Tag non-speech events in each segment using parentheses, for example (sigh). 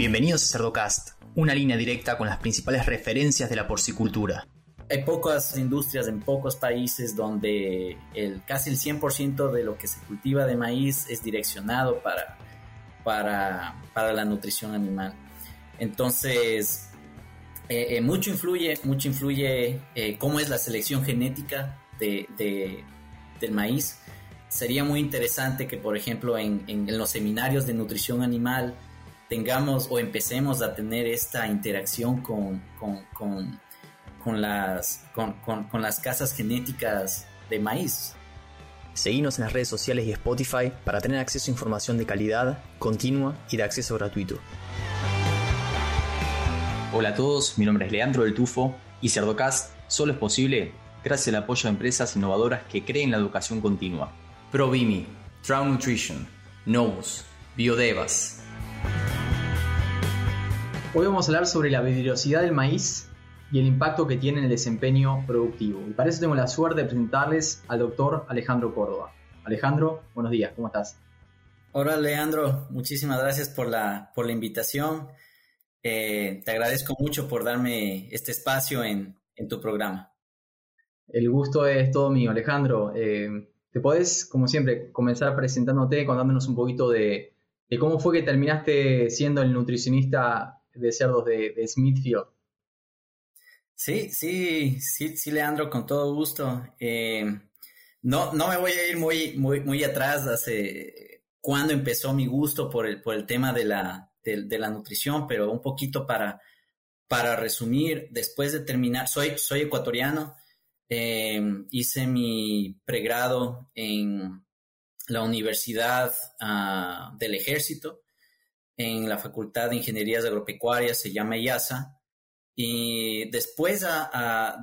Bienvenidos a Cerdocast, una línea directa con las principales referencias de la porcicultura. Hay pocas industrias en pocos países donde el, casi el 100% de lo que se cultiva de maíz es direccionado para, para, para la nutrición animal. Entonces, eh, eh, mucho influye, mucho influye eh, cómo es la selección genética de, del maíz. Sería muy interesante que, por ejemplo, en, en, los seminarios de nutrición animal tengamos o empecemos a tener esta interacción con, con, con, con las, con, las casas genéticas de maíz. Seguimos en las redes sociales y Spotify para tener acceso a información de calidad, continua y de acceso gratuito. Hola a todos, mi nombre es Leandro del Tufo y Cerdocast solo es posible gracias al apoyo de empresas innovadoras que creen la educación continua. ProVimi, Trout Nutrition, Novus, Biodevas. Hoy vamos a hablar sobre la biodiversidad del maíz y el impacto que tiene en el desempeño productivo. Y para eso tengo la suerte de presentarles al doctor Alejandro Córdoba. Alejandro, buenos días, ¿cómo estás? Hola Leandro, muchísimas gracias por la, por la invitación. Eh, te agradezco mucho por darme este espacio en, tu programa. El gusto es todo mío, Alejandro. Eh, ¿Te podés, como siempre, comenzar presentándote, contándonos un poquito de, cómo fue que terminaste siendo el nutricionista de cerdos de, Smithfield? Sí, sí, sí, sí, Leandro, con todo gusto. Eh, no, no me voy a ir muy, muy, muy atrás hace cuando empezó mi gusto por el, por el tema de la, de, la nutrición, pero un poquito para, para resumir, después de terminar, soy, soy ecuatoriano, em, hice mi pregrado en la Universidad ah, del Ejército, en la Facultad de Ingenierías Agropecuarias, se llama IASA, y después,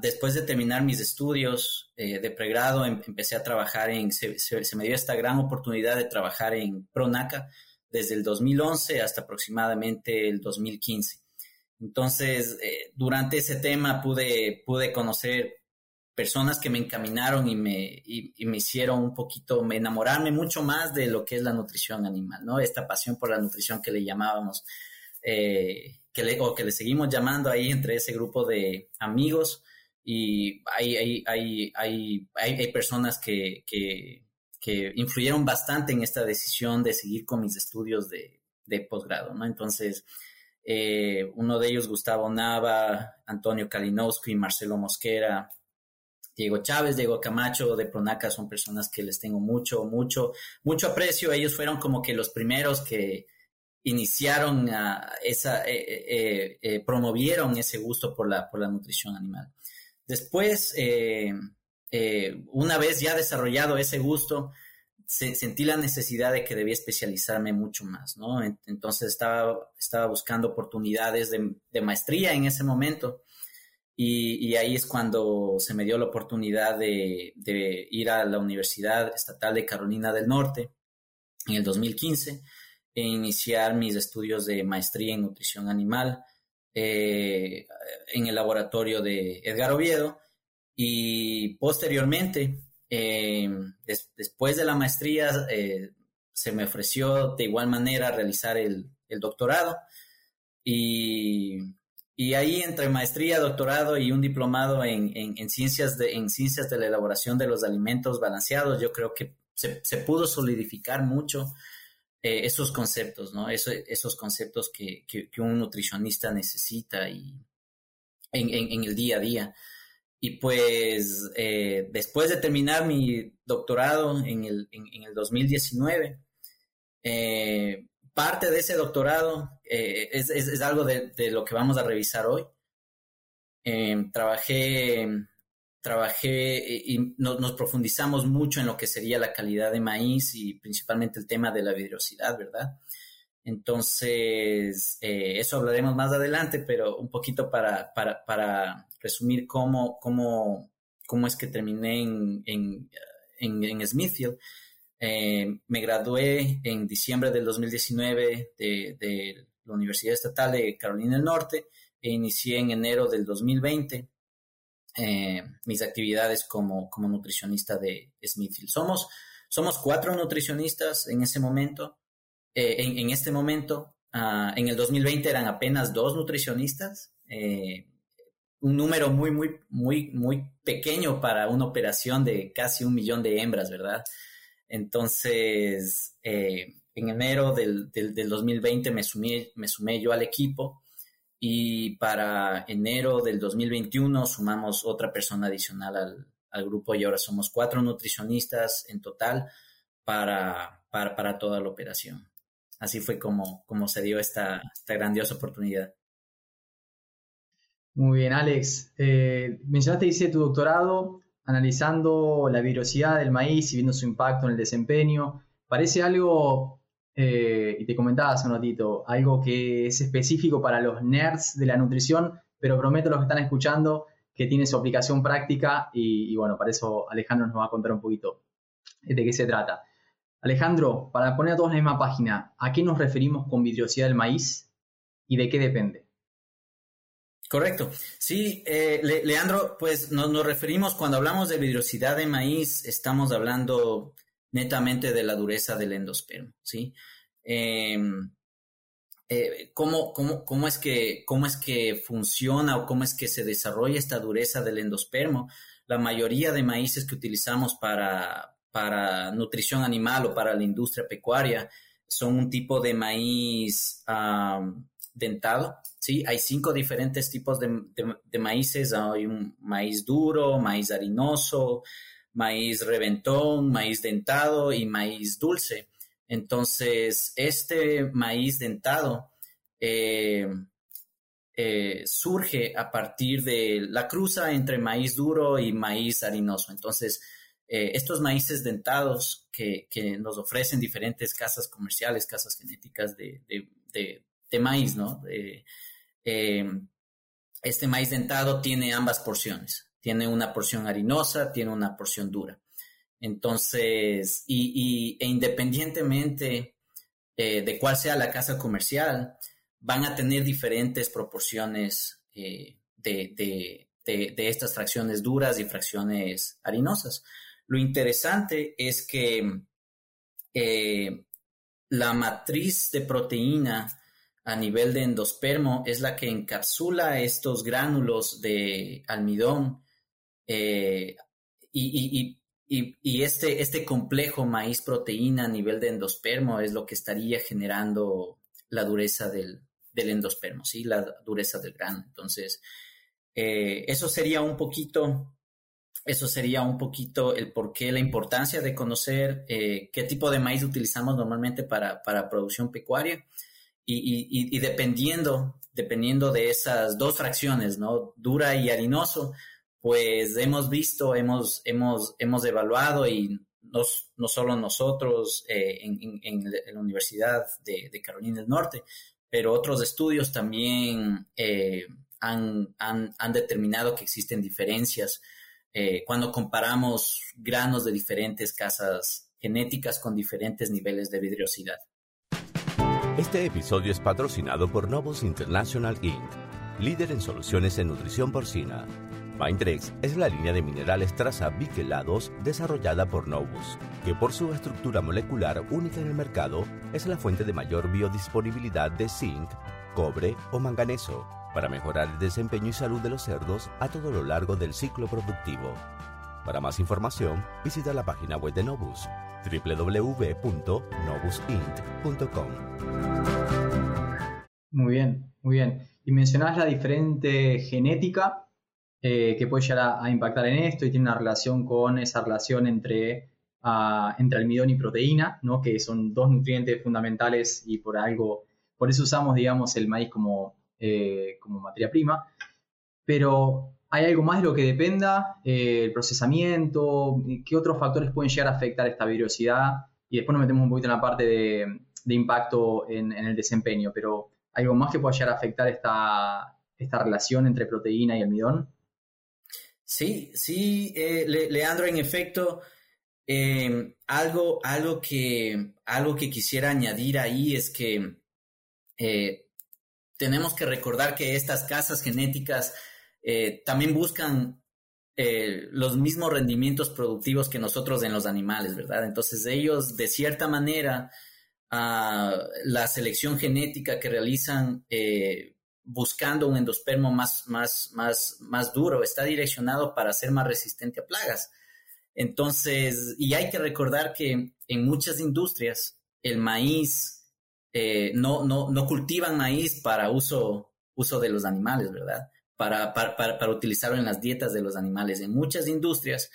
después de terminar mis estudios eh, de pregrado, em, empecé a trabajar en, se, se, me dio esta gran oportunidad de trabajar en Pronaca, desde el 2011 hasta aproximadamente el 2015. Entonces, eh, durante ese tema pude, pude conocer personas que me encaminaron y me, me hicieron un poquito, me enamorarme mucho más de lo que es la nutrición animal, ¿no? Esta pasión por la nutrición que le llamábamos, eh, que le, o que le seguimos llamando ahí entre ese grupo de amigos y hay, hay, hay, hay, hay personas que, que que influyeron bastante en esta decisión de seguir con mis estudios de, de posgrado, ¿no? Entonces, eh, uno de ellos, Gustavo Nava, Antonio Kalinowski, Marcelo Mosquera, Diego Chávez, Diego Camacho de Pronaca son personas que les tengo mucho, mucho, mucho aprecio. Ellos fueron como que los primeros que iniciaron esa, eh, eh, promovieron ese gusto por la, por la nutrición animal. Después, eh, una vez ya desarrollado ese gusto, sentí la necesidad de que debía especializarme mucho más, ¿no? Entonces estaba, estaba buscando oportunidades de, maestría en ese momento y, ahí es cuando se me dio la oportunidad de, ir a la Universidad Estatal de Carolina del Norte en el 2015 e iniciar mis estudios de maestría en nutrición animal eh, en el laboratorio de Edgar Oviedo y posteriormente, eh, después de la maestría, eh, se me ofreció de igual manera realizar el, doctorado. Y, ahí entre maestría, doctorado y un diplomado en, ciencias de, en ciencias de la elaboración de los alimentos balanceados, yo creo que se, pudo solidificar mucho eh, esos conceptos, ¿no? esos conceptos que, un nutricionista necesita y en, el día a día. Y pues eh, después de terminar mi doctorado en el, en, el 2019, eh, parte de ese doctorado eh, es, algo de, lo que vamos a revisar hoy. trabajé, trabajé y nos profundizamos mucho en lo que sería la calidad de maíz y principalmente el tema de la vidriosidad, ¿verdad? Entonces, eso hablaremos más adelante, pero un poquito para, para, para resumir cómo, cómo, cómo es que terminé en, en, en, Smithfield. Eh, me gradué en diciembre del 2019 de, de, la Universidad Estatal de Carolina del Norte e inicié en enero del 2020 eh, mis actividades como, como nutricionista de Smithfield. Somos, somos cuatro nutricionistas en ese momento, eh, en, en, este momento, ah, en el 2020 eran apenas dos nutricionistas, eh, un número muy, muy, muy, muy pequeño para una operación de casi un millón de hembras, ¿verdad? Entonces, eh, en enero del, del, 2020 me sumé, me sumé yo al equipo y para enero del 2021 sumamos otra persona adicional al, al grupo y ahora somos cuatro nutricionistas en total para, para, para toda la operación. Así fue como, como se dio esta, esta grandiosa oportunidad. Muy bien, Alex. Eh, mencionaste, dice, tu doctorado analizando la virosidad del maíz y viendo su impacto en el desempeño. Parece algo, eh, y te comentaba hace un ratito, algo que es específico para los nerds de la nutrición, pero prometo a los que están escuchando que tiene su aplicación práctica y, bueno, para eso Alejandro nos va a contar un poquito de qué se trata. Alejandro, para poner a todos en la misma página, ¿a qué nos referimos con vidriosidad del maíz y de qué depende? Correcto. Sí, eh, Leandro, pues nos, referimos, cuando hablamos de vidriosidad de maíz, estamos hablando netamente de la dureza del endospermo, ¿sí? Em, eh, ¿cómo, cómo, es que, ¿Cómo es que funciona o cómo es que se desarrolla esta dureza del endospermo? La mayoría de maíces que utilizamos para, para nutrición animal o para la industria pecuaria son un tipo de maíz dentado, ¿sí? Hay cinco diferentes tipos de, maíces. Hay un maíz duro, maíz harinoso, maíz reventón, maíz dentado y maíz dulce. Entonces, este maíz dentado eh, eh, surge a partir de la cruza entre maíz duro y maíz harinoso. Entonces, eh, estos maíces dentados que, nos ofrecen diferentes casas comerciales, casas genéticas de, de maíz, ¿no? Em, este maíz dentado tiene ambas porciones. Tiene una porción harinosa, tiene una porción dura. Entonces, y, e independientemente eh, de cuál sea la casa comercial, van a tener diferentes proporciones eh, de, estas fracciones duras y fracciones harinosas. Lo interesante es que eh, la matriz de proteína a nivel de endospermo es la que encapsula estos gránulos de almidón eh, y, este, este complejo maíz proteína a nivel de endospermo es lo que estaría generando la dureza del, endospermo, ¿sí? la dureza del grano. Entonces, eh, eso sería un poquito, eso sería un poquito el por qué, la importancia de conocer eh, qué tipo de maíz utilizamos normalmente para, para producción pecuaria y, dependiendo, dependiendo de esas dos fracciones, ¿no? Dura y harinoso, pues hemos visto, hemos, hemos, hemos evaluado y no, no solo nosotros eh, en, la Universidad de, Carolina del Norte, pero otros estudios también eh, han, determinado que existen diferencias eh, cuando comparamos granos de diferentes casas genéticas con diferentes niveles de vidriosidad. Este episodio es patrocinado por Novus International Inc., líder en soluciones en nutrición porcina. Mindrex es la línea de minerales traza biquelados desarrollada por Novus, que por su estructura molecular única en el mercado es la fuente de mayor biodisponibilidad de zinc, cobre o manganeso para mejorar el desempeño y salud de los cerdos a todo lo largo del ciclo productivo. Para más información, visita la página web de Novus www.novusint.com. Muy bien, muy bien. Y mencionás la diferente genética eh, que puede llegar a, impactar en esto y tiene una relación con esa relación entre, uh, entre almidón y proteína, ¿no? que son dos nutrientes fundamentales y por algo, por eso usamos, digamos, el maíz como, eh, como materia prima. Pero ¿Hay algo más de lo que dependa? Eh, ¿El procesamiento? ¿Qué otros factores pueden llegar a afectar esta virosidad? Y después nos metemos un poquito en la parte de, impacto en, el desempeño, pero ¿algo más que pueda llegar a afectar esta, esta relación entre proteína y almidón? Sí, sí, eh, Leandro, en efecto, em, algo, algo, que, algo que quisiera añadir ahí es que eh, tenemos que recordar que estas casas genéticas eh, también buscan eh, los mismos rendimientos productivos que nosotros en los animales, ¿verdad? Entonces ellos, de cierta manera, la selección genética que realizan eh, buscando un endospermo más, más, más, más duro, está direccionado para ser más resistente a plagas. Entonces, y hay que recordar que en muchas industrias el maíz, no, no, no cultivan maíz para uso, uso de los animales, ¿verdad? Para, para, para, utilizarlo en las dietas de los animales. En muchas industrias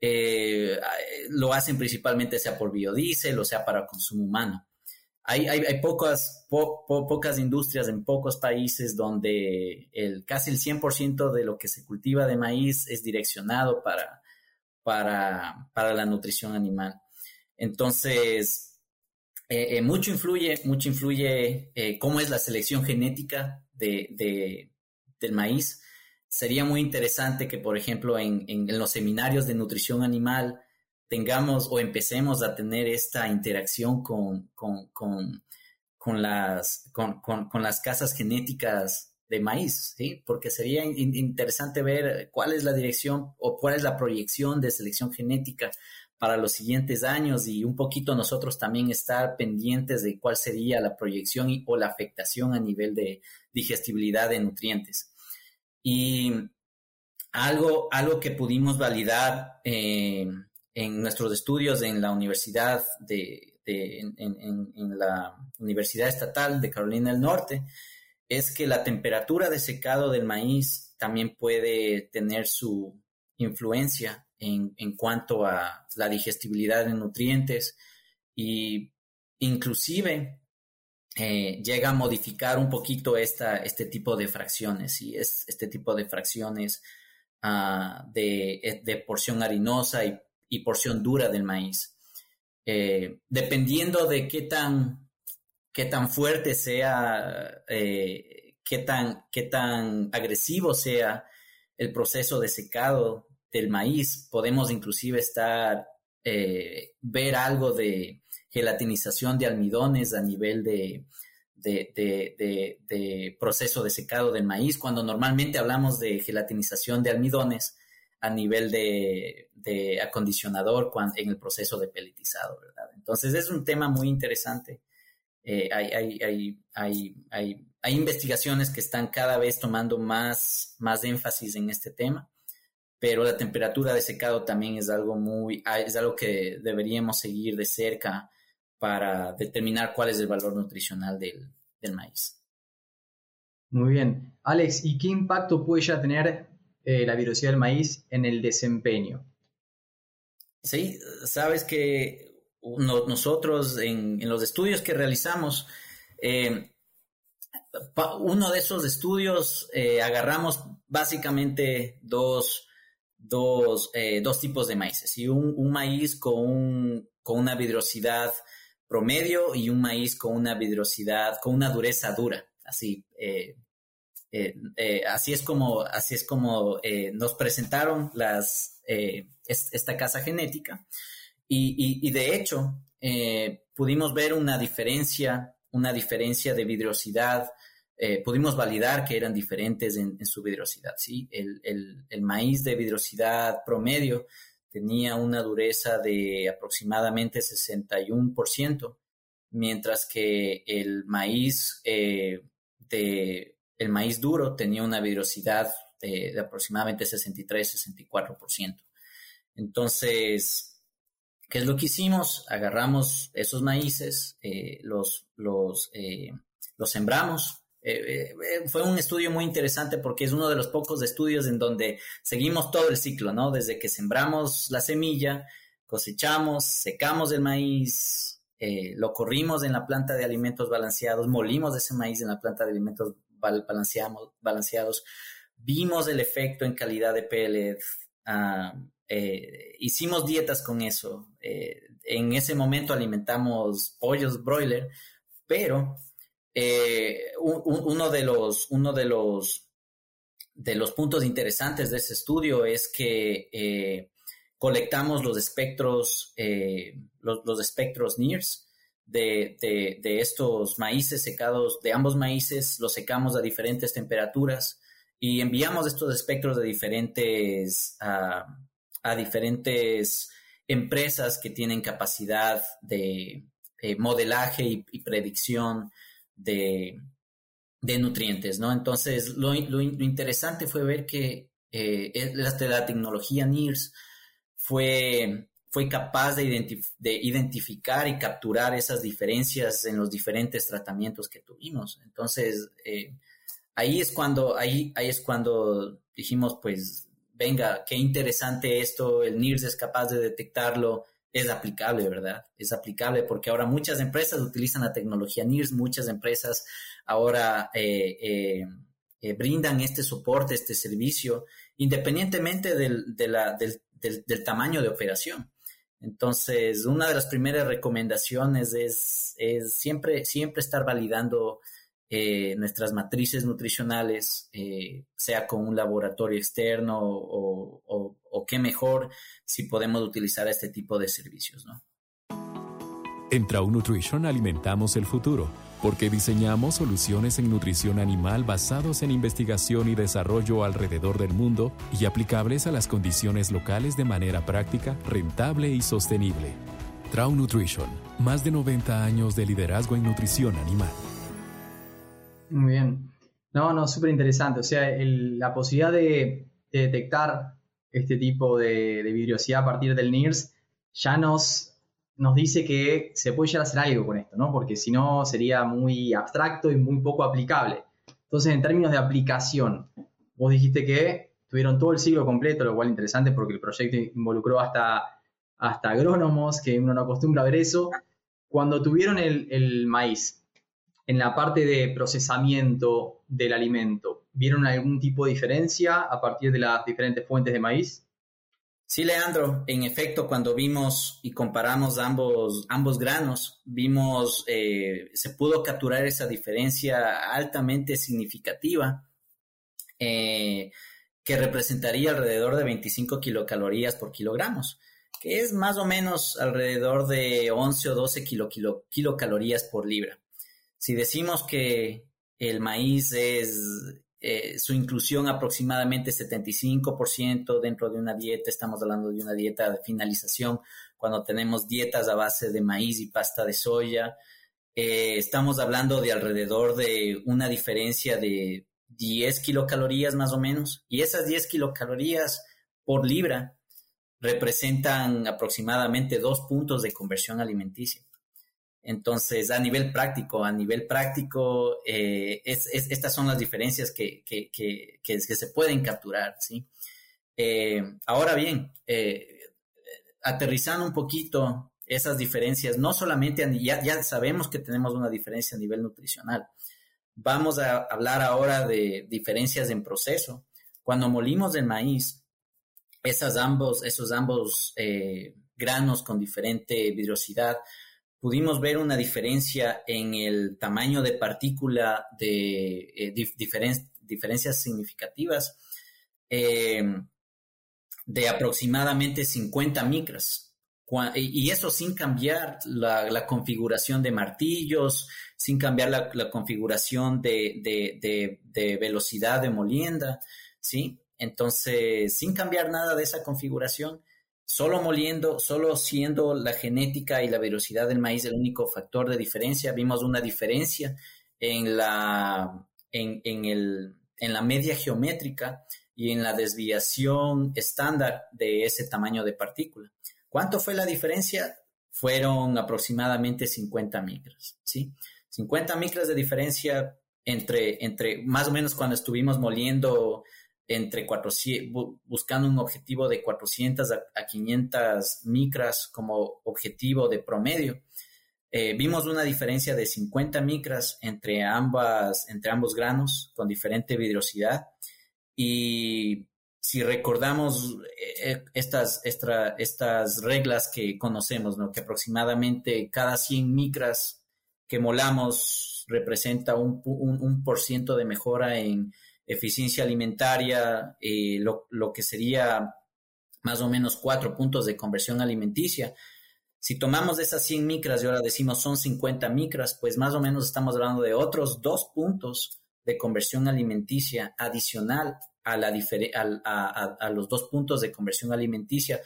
eh, lo hacen principalmente sea por biodiesel o sea para consumo humano hay, hay, pocas, pocas industrias en pocos países donde el, casi el 100% de lo que se cultiva de maíz es direccionado para, para, para la nutrición animal. Entonces, eh, eh, mucho influye, mucho influye eh, cómo es la selección genética de, de, del maíz. Sería muy interesante que, por ejemplo, en, en los seminarios de nutrición animal, tengamos o empecemos a tener esta interacción con, con, las, con, las casas genéticas de maíz, ¿sí? Porque sería interesante ver cuál es la dirección o cuál es la proyección de selección genética para los siguientes años y un poquito nosotros también estar pendientes de cuál sería la proyección o la afectación a nivel de digestibilidad de nutrientes. Y algo, algo que pudimos validar eh, en nuestros estudios en la Universidad de, en, la Universidad Estatal de Carolina del Norte, es que la temperatura de secado del maíz también puede tener su influencia en, cuanto a la digestibilidad de nutrientes y inclusive eh, llega a modificar un poquito esta, este tipo de fracciones y es este tipo de fracciones ah, de, de porción harinosa y porción dura del maíz. Eh, dependiendo de qué tan, qué tan fuerte sea, eh, qué, tan, qué tan agresivo sea el proceso de secado del maíz, podemos inclusive estar, eh, ver algo de gelatinización de almidones a nivel de, proceso de secado del maíz, cuando normalmente hablamos de gelatinización de almidones, a nivel de, acondicionador en el proceso de pelletizado, ¿verdad? Entonces es un tema muy interesante. Eh, hay, investigaciones que están cada vez tomando más, más énfasis en este tema, pero la temperatura de secado también es algo muy, ah, es algo que deberíamos seguir de cerca para determinar cuál es el valor nutricional del, del maíz. Muy bien. Alex, ¿y qué impacto puede ya tener eh, la virosidad del maíz en el desempeño. Sí, sabes que nosotros en, los estudios que realizamos, eh, uno de esos estudios eh, agarramos básicamente dos, dos, tipos de maíces, y un, maíz con, con una vidrosidad promedio y un maíz con una vidrosidad, con una dureza dura, así, eh, eh, así es como, así es como eh, nos presentaron esta casa genética y, de hecho pudimos ver una diferencia, una diferencia de vidriosidad, pudimos validar que eran diferentes en, su vidriosidad. ¿sí? El, el, maíz de vidriosidad promedio tenía una dureza de aproximadamente 61%, mientras que el maíz de el maíz duro tenía una vidrosidad de, aproximadamente 63-64%. Entonces, ¿qué es lo que hicimos? Agarramos esos maíces, eh, los, los, eh, los sembramos. Eh, fue un estudio muy interesante porque es uno de los pocos estudios en donde seguimos todo el ciclo, ¿no? Desde que sembramos la semilla, cosechamos, secamos el maíz, lo corrimos en la planta de alimentos balanceados, molimos ese maíz en la planta de alimentos balanceados, vimos el efecto en calidad de pellet, ah, eh, hicimos dietas con eso. Eh, en ese momento alimentamos pollos broiler, pero eh, uno de los, puntos interesantes de ese estudio es que colectamos los espectros, los, los, espectros NIRS de, estos maíces secados, de ambos maíces, los secamos a diferentes temperaturas y enviamos estos espectros de diferentes, a diferentes empresas que tienen capacidad de, eh, modelaje y, predicción de, nutrientes, ¿no? Entonces, lo, interesante fue ver que eh, la, tecnología NIRS fue, fue capaz de, de, identificar y capturar esas diferencias en los diferentes tratamientos que tuvimos. Entonces, eh, ahí es cuando, ahí, ahí es cuando dijimos, pues, venga, qué interesante esto, el NIRS es capaz de detectarlo, es aplicable, ¿verdad? Es aplicable porque ahora muchas empresas utilizan la tecnología NIRS, muchas empresas ahora eh, eh, eh, brindan este soporte, este servicio, independientemente del, del, tamaño de operación. Entonces, una de las primeras recomendaciones es, es siempre, siempre estar validando eh, nuestras matrices nutricionales, eh, sea con un laboratorio externo o, qué mejor si podemos utilizar este tipo de servicios. ¿no? En Trau Nutrition alimentamos el futuro porque diseñamos soluciones en nutrición animal basados en investigación y desarrollo alrededor del mundo y aplicables a las condiciones locales de manera práctica, rentable y sostenible. Trau Nutrition, más de 90 años de liderazgo en nutrición animal. Muy bien. No, no, súper interesante. O sea, la posibilidad de, detectar este tipo de, de, vidriosidad a partir del NIRS ya nos, nos dice que se puede llegar a hacer algo con esto, ¿no? Porque si no sería muy abstracto y muy poco aplicable. Entonces, en términos de aplicación, vos dijiste que tuvieron todo el siglo completo, lo cual es interesante porque el proyecto involucró hasta, hasta agrónomos, que uno no acostumbra a ver eso. Cuando tuvieron el, el maíz, en la parte de procesamiento del alimento, ¿vieron algún tipo de diferencia a partir de las diferentes fuentes de maíz? Sí, Leandro, en efecto, cuando vimos y comparamos ambos, ambos granos, vimos, eh, se pudo capturar esa diferencia altamente significativa, eh, que representaría alrededor de 25 kilocalorías por kilogramos, que es más o menos alrededor de 11 o 12 kilocalorías por libra. Si decimos que el maíz es eh, su inclusión aproximadamente 75% dentro de una dieta, estamos hablando de una dieta de finalización, cuando tenemos dietas a base de maíz y pasta de soya, eh, estamos hablando de alrededor de una diferencia de 10 kilocalorías más o menos, y esas 10 kilocalorías por libra representan aproximadamente dos puntos de conversión alimenticia. Entonces, a nivel práctico, a nivel práctico, eh, estas son las diferencias que, se pueden capturar, ¿sí? Eh, ahora bien, eh, aterrizando un poquito esas diferencias, no solamente, ya, ya sabemos que tenemos una diferencia a nivel nutricional. Vamos a hablar ahora de diferencias en proceso. Cuando molimos el maíz, esas ambos, esos ambos granos con diferente vidrosidad, pudimos ver una diferencia en el tamaño de partícula de eh, diferencias significativas eh, de aproximadamente 50 micras. Y eso sin cambiar la, configuración de martillos, sin cambiar la, configuración de, de, velocidad de molienda, ¿sí? Entonces, sin cambiar nada de esa configuración, Solo moliendo, solo siendo la genética y la velocidad del maíz el único factor de diferencia, vimos una diferencia en la, en, el, en la media geométrica y en la desviación estándar de ese tamaño de partícula. ¿Cuánto fue la diferencia? Fueron aproximadamente 50 micras, ¿sí? 50 micras de diferencia entre, entre más o menos cuando estuvimos moliendo entre 400, buscando un objetivo de 400 a, 500 micras como objetivo de promedio. Eh, vimos una diferencia de 50 micras entre, ambas, entre ambos granos con diferente vidrosidad y si recordamos eh, estas, estas reglas que conocemos, ¿no? que aproximadamente cada 100 micras que molamos representa un, un por ciento de mejora en, eficiencia alimentaria, eh, lo, que sería más o menos cuatro puntos de conversión alimenticia. Si tomamos esas 100 micras y ahora decimos son 50 micras, pues más o menos estamos hablando de otros dos puntos de conversión alimenticia adicional a, la a, los dos puntos de conversión alimenticia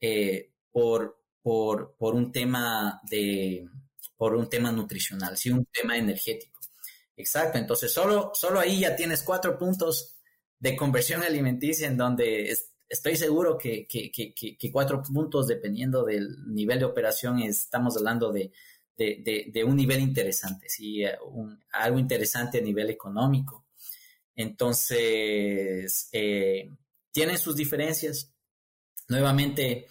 eh, por, por, por, un tema de, por un tema nutricional, sí, un tema energético. Exacto, entonces solo, solo ahí ya tienes cuatro puntos de conversión (laughs) alimenticia en donde estoy seguro que, que, que, que, cuatro puntos, dependiendo del nivel de operación, estamos hablando de, de, de, un nivel interesante, ¿sí? algo interesante a nivel económico. Entonces, eh, tienen sus diferencias. Nuevamente,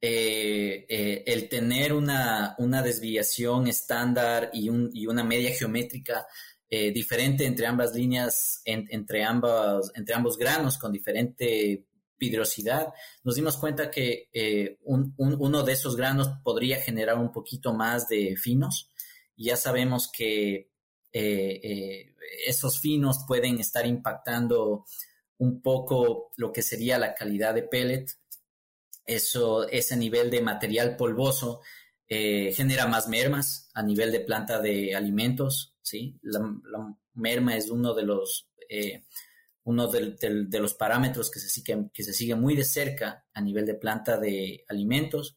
eh, eh, el tener una, una desviación estándar y, un, y, una media geométrica diferente entre ambas líneas, entre, ambas, entre ambos granos con diferente pidrosidad, nos dimos cuenta que eh, uno de esos granos podría generar un poquito más de finos. Ya sabemos que eh, eh, esos finos pueden estar impactando un poco lo que sería la calidad de pellet. Eso, ese nivel de material polvoso genera más mermas a nivel de planta de alimentos. ¿sí? La, la merma es uno de los uno de, los parámetros que se, sigue, que se sigue muy de cerca a nivel de planta de alimentos.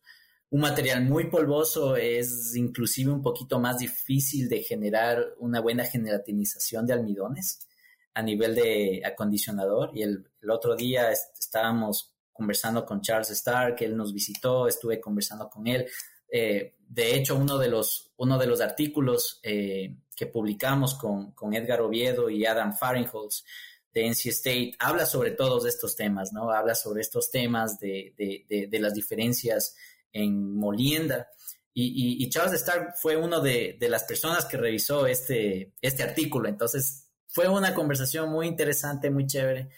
Un material muy polvoso es inclusive un poquito más difícil de generar una buena gelatinización de almidones a nivel de acondicionador. Y el, otro día estábamos conversando con Charles Stark, él nos visitó, estuve conversando con él. Eh, de hecho, uno de los, uno de los artículos eh, que publicamos con, con, Edgar Oviedo y Adam Farinholtz de NC State habla sobre todos estos temas, ¿no? Habla sobre estos temas de, de, las diferencias en molienda. Y, y, Charles Stark fue uno de, las personas que revisó este, este artículo. Entonces, fue una conversación muy interesante, muy chévere.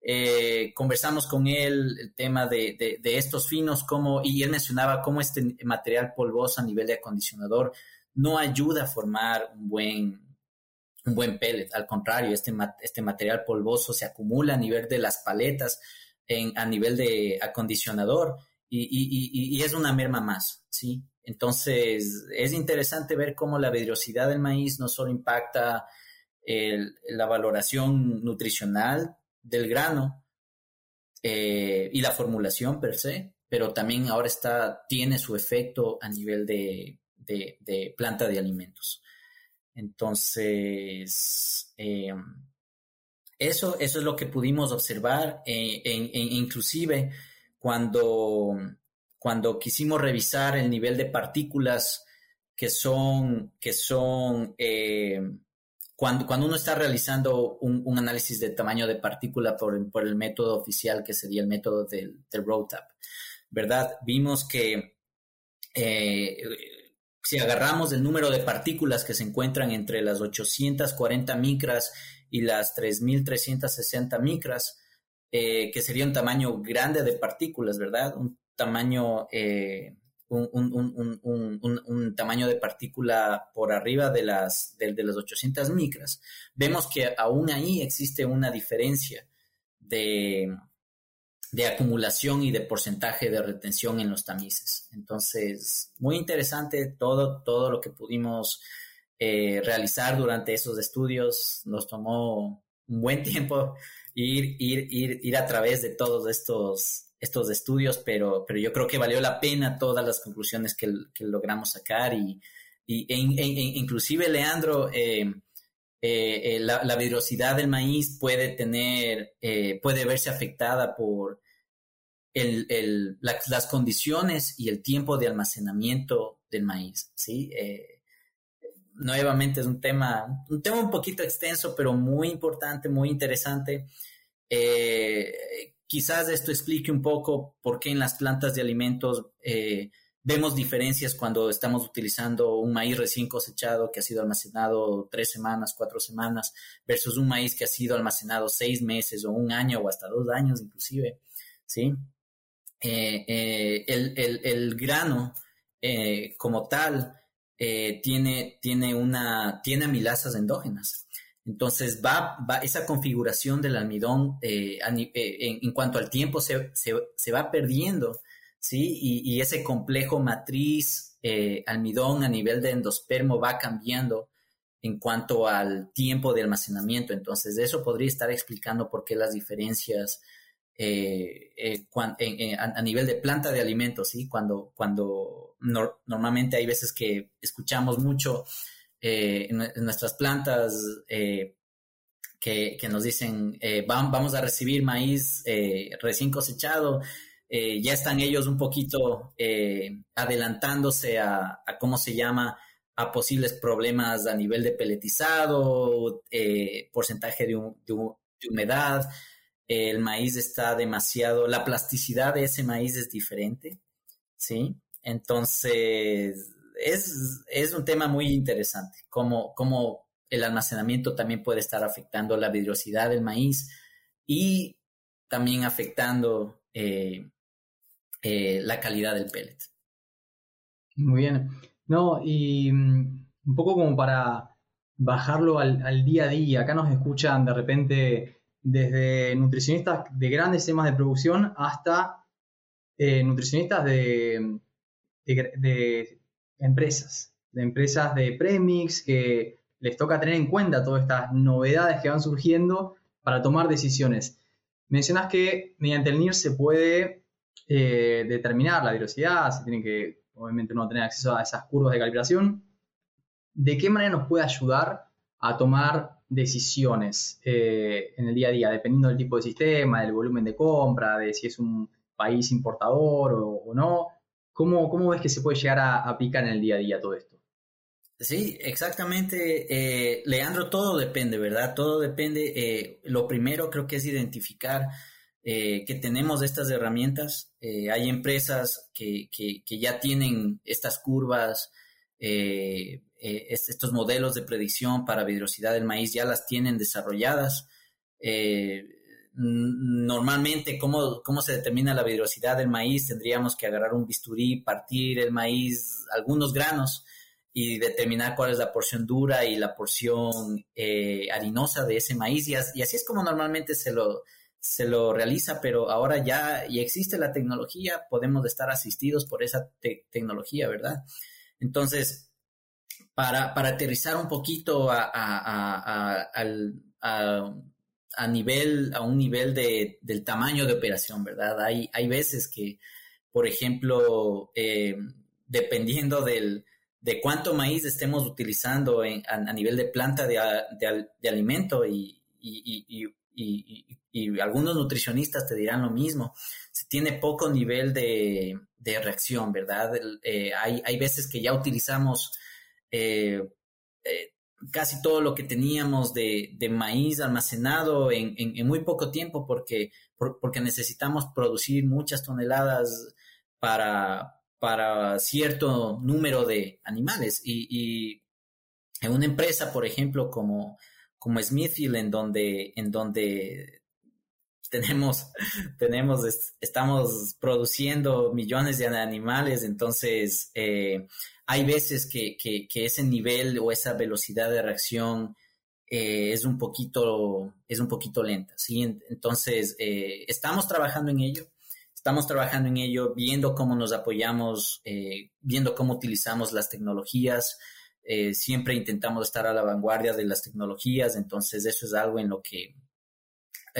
Eh, conversamos con él el tema de, estos finos, cómo, y él mencionaba cómo este material polvoso a nivel de acondicionador no ayuda a formar un buen, un buen pellet. Al contrario, este, este material polvoso se acumula a nivel de las paletas, en, a nivel de acondicionador y, es una merma más, ¿sí? Entonces, es interesante ver cómo la vidriosidad del maíz no solo impacta la valoración nutricional del grano eh, y la formulación per se, pero también ahora está, tiene su efecto a nivel de planta de alimentos. Entonces, eh, eso, eso es lo que pudimos observar, eh, inclusive cuando, cuando quisimos revisar el nivel de partículas que son, que son eh, cuando, cuando, uno está realizando un, análisis de tamaño de partícula por, el método oficial, que sería el método del, del ROTAP, ¿verdad? Vimos que si agarramos el número de partículas que se encuentran entre las 840 micras y las 3360 micras, eh, que sería un tamaño grande de partículas, ¿verdad? Un tamaño, eh, un, tamaño de partícula por arriba de las, de las 800 micras. Vemos que aún ahí existe una diferencia de, de acumulación y de porcentaje de retención en los tamices. Entonces, muy interesante todo, todo lo que pudimos eh, realizar durante esos estudios. Nos tomó un buen (laughs) tiempo ir, ir, ir, ir a través de todos estos, estos estudios, pero, pero yo creo que valió la pena todas las conclusiones que, logramos sacar y, y e, e, e, inclusive Leandro, eh, eh, eh, la, la, vidrosidad del maíz puede tener, puede verse afectada por el, las condiciones y el tiempo de almacenamiento del maíz, ¿sí? nuevamente es un tema, un tema un poquito extenso, pero muy importante, muy interesante. Quizás esto explique un poco por qué en las plantas de alimentos Vemos diferencias cuando estamos utilizando un maíz recién cosechado que ha sido almacenado tres semanas, cuatro semanas, versus un maíz que ha sido almacenado seis meses o un año o hasta dos años inclusive, ¿sí? Eh, eh, el, grano eh, como tal tiene, tiene, una, tiene amilasas endógenas. Entonces va, esa configuración del almidón en, cuanto al tiempo se, se va perdiendo ¿sí? Y, ese complejo matriz eh, almidón a nivel de endospermo va cambiando en cuanto al tiempo de almacenamiento. Entonces, eso podría estar explicando por qué las diferencias a, nivel de planta de alimentos, ¿sí? Cuando, cuando normalmente hay veces que escuchamos mucho en, nuestras plantas que, nos dicen, vamos a recibir maíz recién cosechado, ya están ellos un poquito adelantándose a, cómo se llama, a posibles problemas a nivel de peletizado, eh, porcentaje de, humedad, el maíz está demasiado, la plasticidad de ese maíz es diferente, ¿sí? Entonces, es, un tema muy interesante, cómo, cómo el almacenamiento también puede estar afectando la vidriosidad del maíz y también afectando eh, eh, la calidad del pellet. Muy bien. No, y mm, un poco como para bajarlo al, día a día. Acá nos escuchan de repente desde nutricionistas de grandes temas de producción hasta eh, nutricionistas de, empresas, de empresas de premix que les toca tener en cuenta todas estas novedades que van surgiendo para tomar decisiones. Mencionas que mediante el NIR se puede eh, determinar la velocidad, se tiene que obviamente no tener acceso a esas curvas de calibración, ¿de qué manera nos puede ayudar a tomar decisiones eh, en el día a día, dependiendo del tipo de sistema, del volumen de compra, de si es un país importador o, no? ¿Cómo, ¿Cómo, ves que se puede llegar a aplicar en el día a día todo esto? Sí, exactamente. Eh, Leandro, todo depende, ¿verdad? Todo depende. Eh, lo primero creo que es identificar eh, que tenemos estas herramientas. Eh, hay empresas que, ya tienen estas curvas, eh, estos modelos de predicción para vidrosidad del maíz, ya las tienen desarrolladas. Normalmente, ¿cómo, ¿cómo se determina la vidrosidad del maíz? Tendríamos que agarrar un bisturí, partir el maíz, algunos granos, y determinar cuál es la porción dura y la porción harinosa de ese maíz. y, así es como normalmente se lo, se lo realiza, pero ahora ya, y existe la tecnología, podemos estar asistidos por esa tecnología, ¿verdad? Entonces, para, para aterrizar un poquito a, a, a, nivel, a un nivel de, del tamaño de operación, ¿verdad? Hay, hay veces que, por ejemplo, eh, dependiendo del, de cuánto maíz estemos utilizando a, nivel de planta de, de, alimento y, y, y, algunos nutricionistas te dirán lo mismo, se tiene poco nivel de, reacción, ¿verdad? Eh, hay, hay, veces que ya utilizamos eh, eh, casi todo lo que teníamos de, maíz almacenado en, muy poco tiempo porque, porque necesitamos producir muchas toneladas para, para cierto número de animales. Y, en una empresa, por ejemplo, como, como Smithfield, en donde, en donde tenemos, (laughs) tenemos, estamos produciendo millones de animales, entonces eh, hay veces que, ese nivel o esa velocidad de reacción eh, es un poquito, es un poquito lenta, ¿sí? Entonces, eh, estamos trabajando en ello, estamos trabajando en ello, viendo cómo nos apoyamos, viendo cómo utilizamos las tecnologías, siempre intentamos estar a la vanguardia de las tecnologías, entonces eso es algo en lo que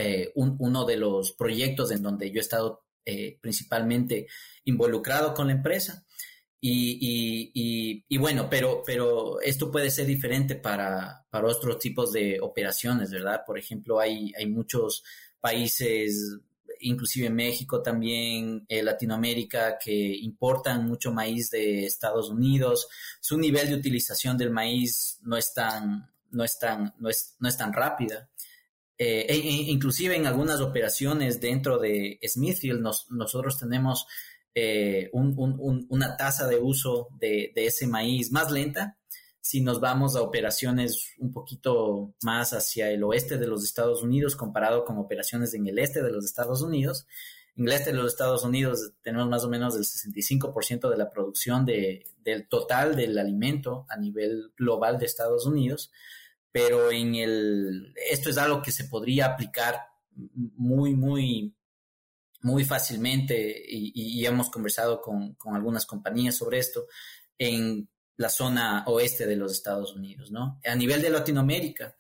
eh, uno de los proyectos en donde yo he estado eh, principalmente involucrado con la empresa. Y, bueno, pero, pero esto puede ser diferente para, para otros tipos de operaciones, ¿verdad? Por ejemplo, hay, hay muchos países, inclusive México también, eh, Latinoamérica, que importan mucho maíz de Estados Unidos. Su nivel de utilización del maíz no es tan, no es tan, no es, no es tan rápida. Eh, e, e, inclusive en algunas operaciones dentro de Smithfield nosotros tenemos eh, una tasa de uso de, ese maíz más lenta si nos vamos a operaciones un poquito más hacia el oeste de los Estados Unidos comparado con operaciones en el este de los Estados Unidos. En el este de los Estados Unidos tenemos más o menos el 65% de la producción del total del alimento a nivel global de Estados Unidos pero en el, esto es algo que se podría aplicar muy, muy, muy fácilmente y, hemos conversado con, algunas compañías sobre esto en la zona oeste de los Estados Unidos, ¿no? A nivel de Latinoamérica,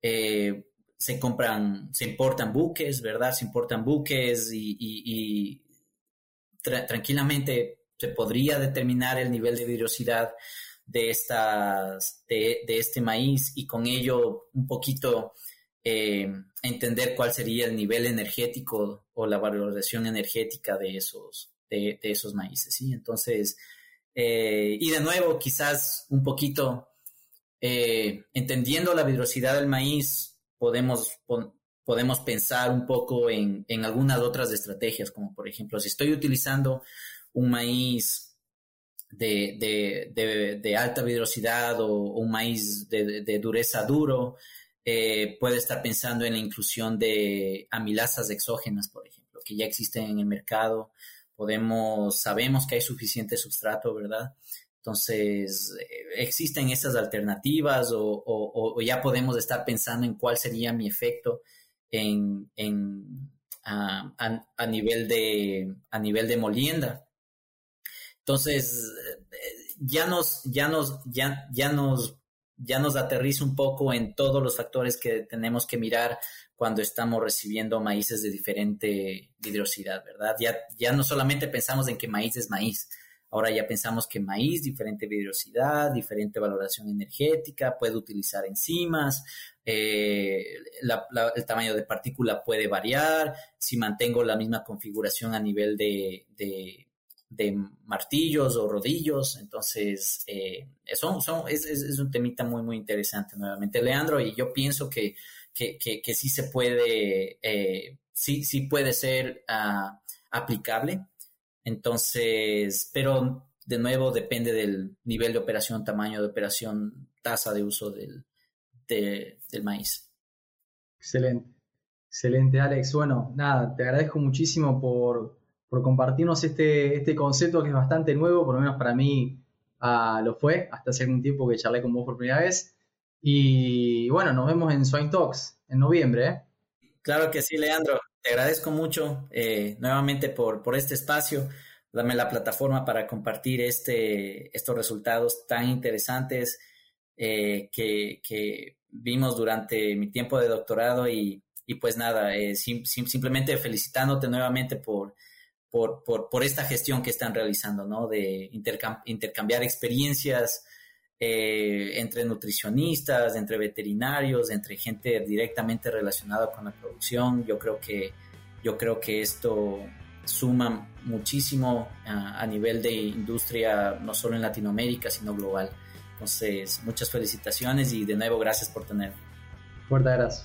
eh, se compran, se importan buques, ¿verdad? Se importan buques y, tranquilamente se podría determinar el nivel de vidriosidad de, estas, de, este maíz y con ello un poquito eh, entender cuál sería el nivel energético o la valorización energética de esos, de, esos maíces, ¿sí? Entonces, eh, y de nuevo, quizás un poquito eh, entendiendo la vidrosidad del maíz, podemos, podemos pensar un poco en, en algunas otras estrategias, como por ejemplo, si estoy utilizando un maíz de, de, alta vidrosidad o, un maíz de, dureza duro, eh, puede estar pensando en la inclusión de amilasas exógenas, por ejemplo, que ya existen en el mercado. Podemos, sabemos que hay suficiente sustrato, ¿verdad? Entonces, eh, existen esas alternativas o, ya podemos estar pensando en cuál sería mi efecto a, nivel de, a nivel de molienda. Entonces, eh, ya nos, ya nos, ya, ya nos, ya nos aterriza un poco en todos los factores que tenemos que mirar cuando estamos recibiendo maíces de diferente hidrosidad, ¿verdad? Ya, ya no solamente pensamos en que maíz es maíz, ahora ya pensamos que maíz, diferente vidriosidad, diferente valoración energética, puede utilizar enzimas, eh, el tamaño de partícula puede variar, si mantengo la misma configuración a nivel de martillos o rodillos. Entonces, eh, son, es, un temita muy, muy interesante nuevamente, Leandro, y yo pienso que, que, sí se puede, eh, sí, sí puede ser ah, aplicable. Entonces, pero de nuevo depende del nivel de operación, tamaño de operación, tasa de uso del, del maíz. Excelente. Excelente, Alex. Bueno, nada, te agradezco muchísimo por, por compartirnos este, este concepto que es bastante nuevo, por lo menos para mí ah, lo fue, hasta hace algún tiempo que charlé con vos por primera vez. Y bueno, nos vemos en Swine Talks en noviembre. ¿eh? Claro que sí, Leandro. Te agradezco mucho eh, nuevamente por, por este espacio. Dame la plataforma para compartir este, estos resultados tan interesantes eh, que, vimos durante mi tiempo de doctorado y, pues nada, simplemente felicitándote nuevamente por, por, por, por, esta gestión que están realizando, ¿no? De intercambiar experiencias eh, entre nutricionistas, entre veterinarios, entre gente directamente relacionada con la producción. Yo creo que, yo creo que esto suma muchísimo a nivel de industria, no solo en Latinoamérica, sino global. Entonces, muchas felicitaciones y de nuevo gracias por tenerme. Fuerte abrazo.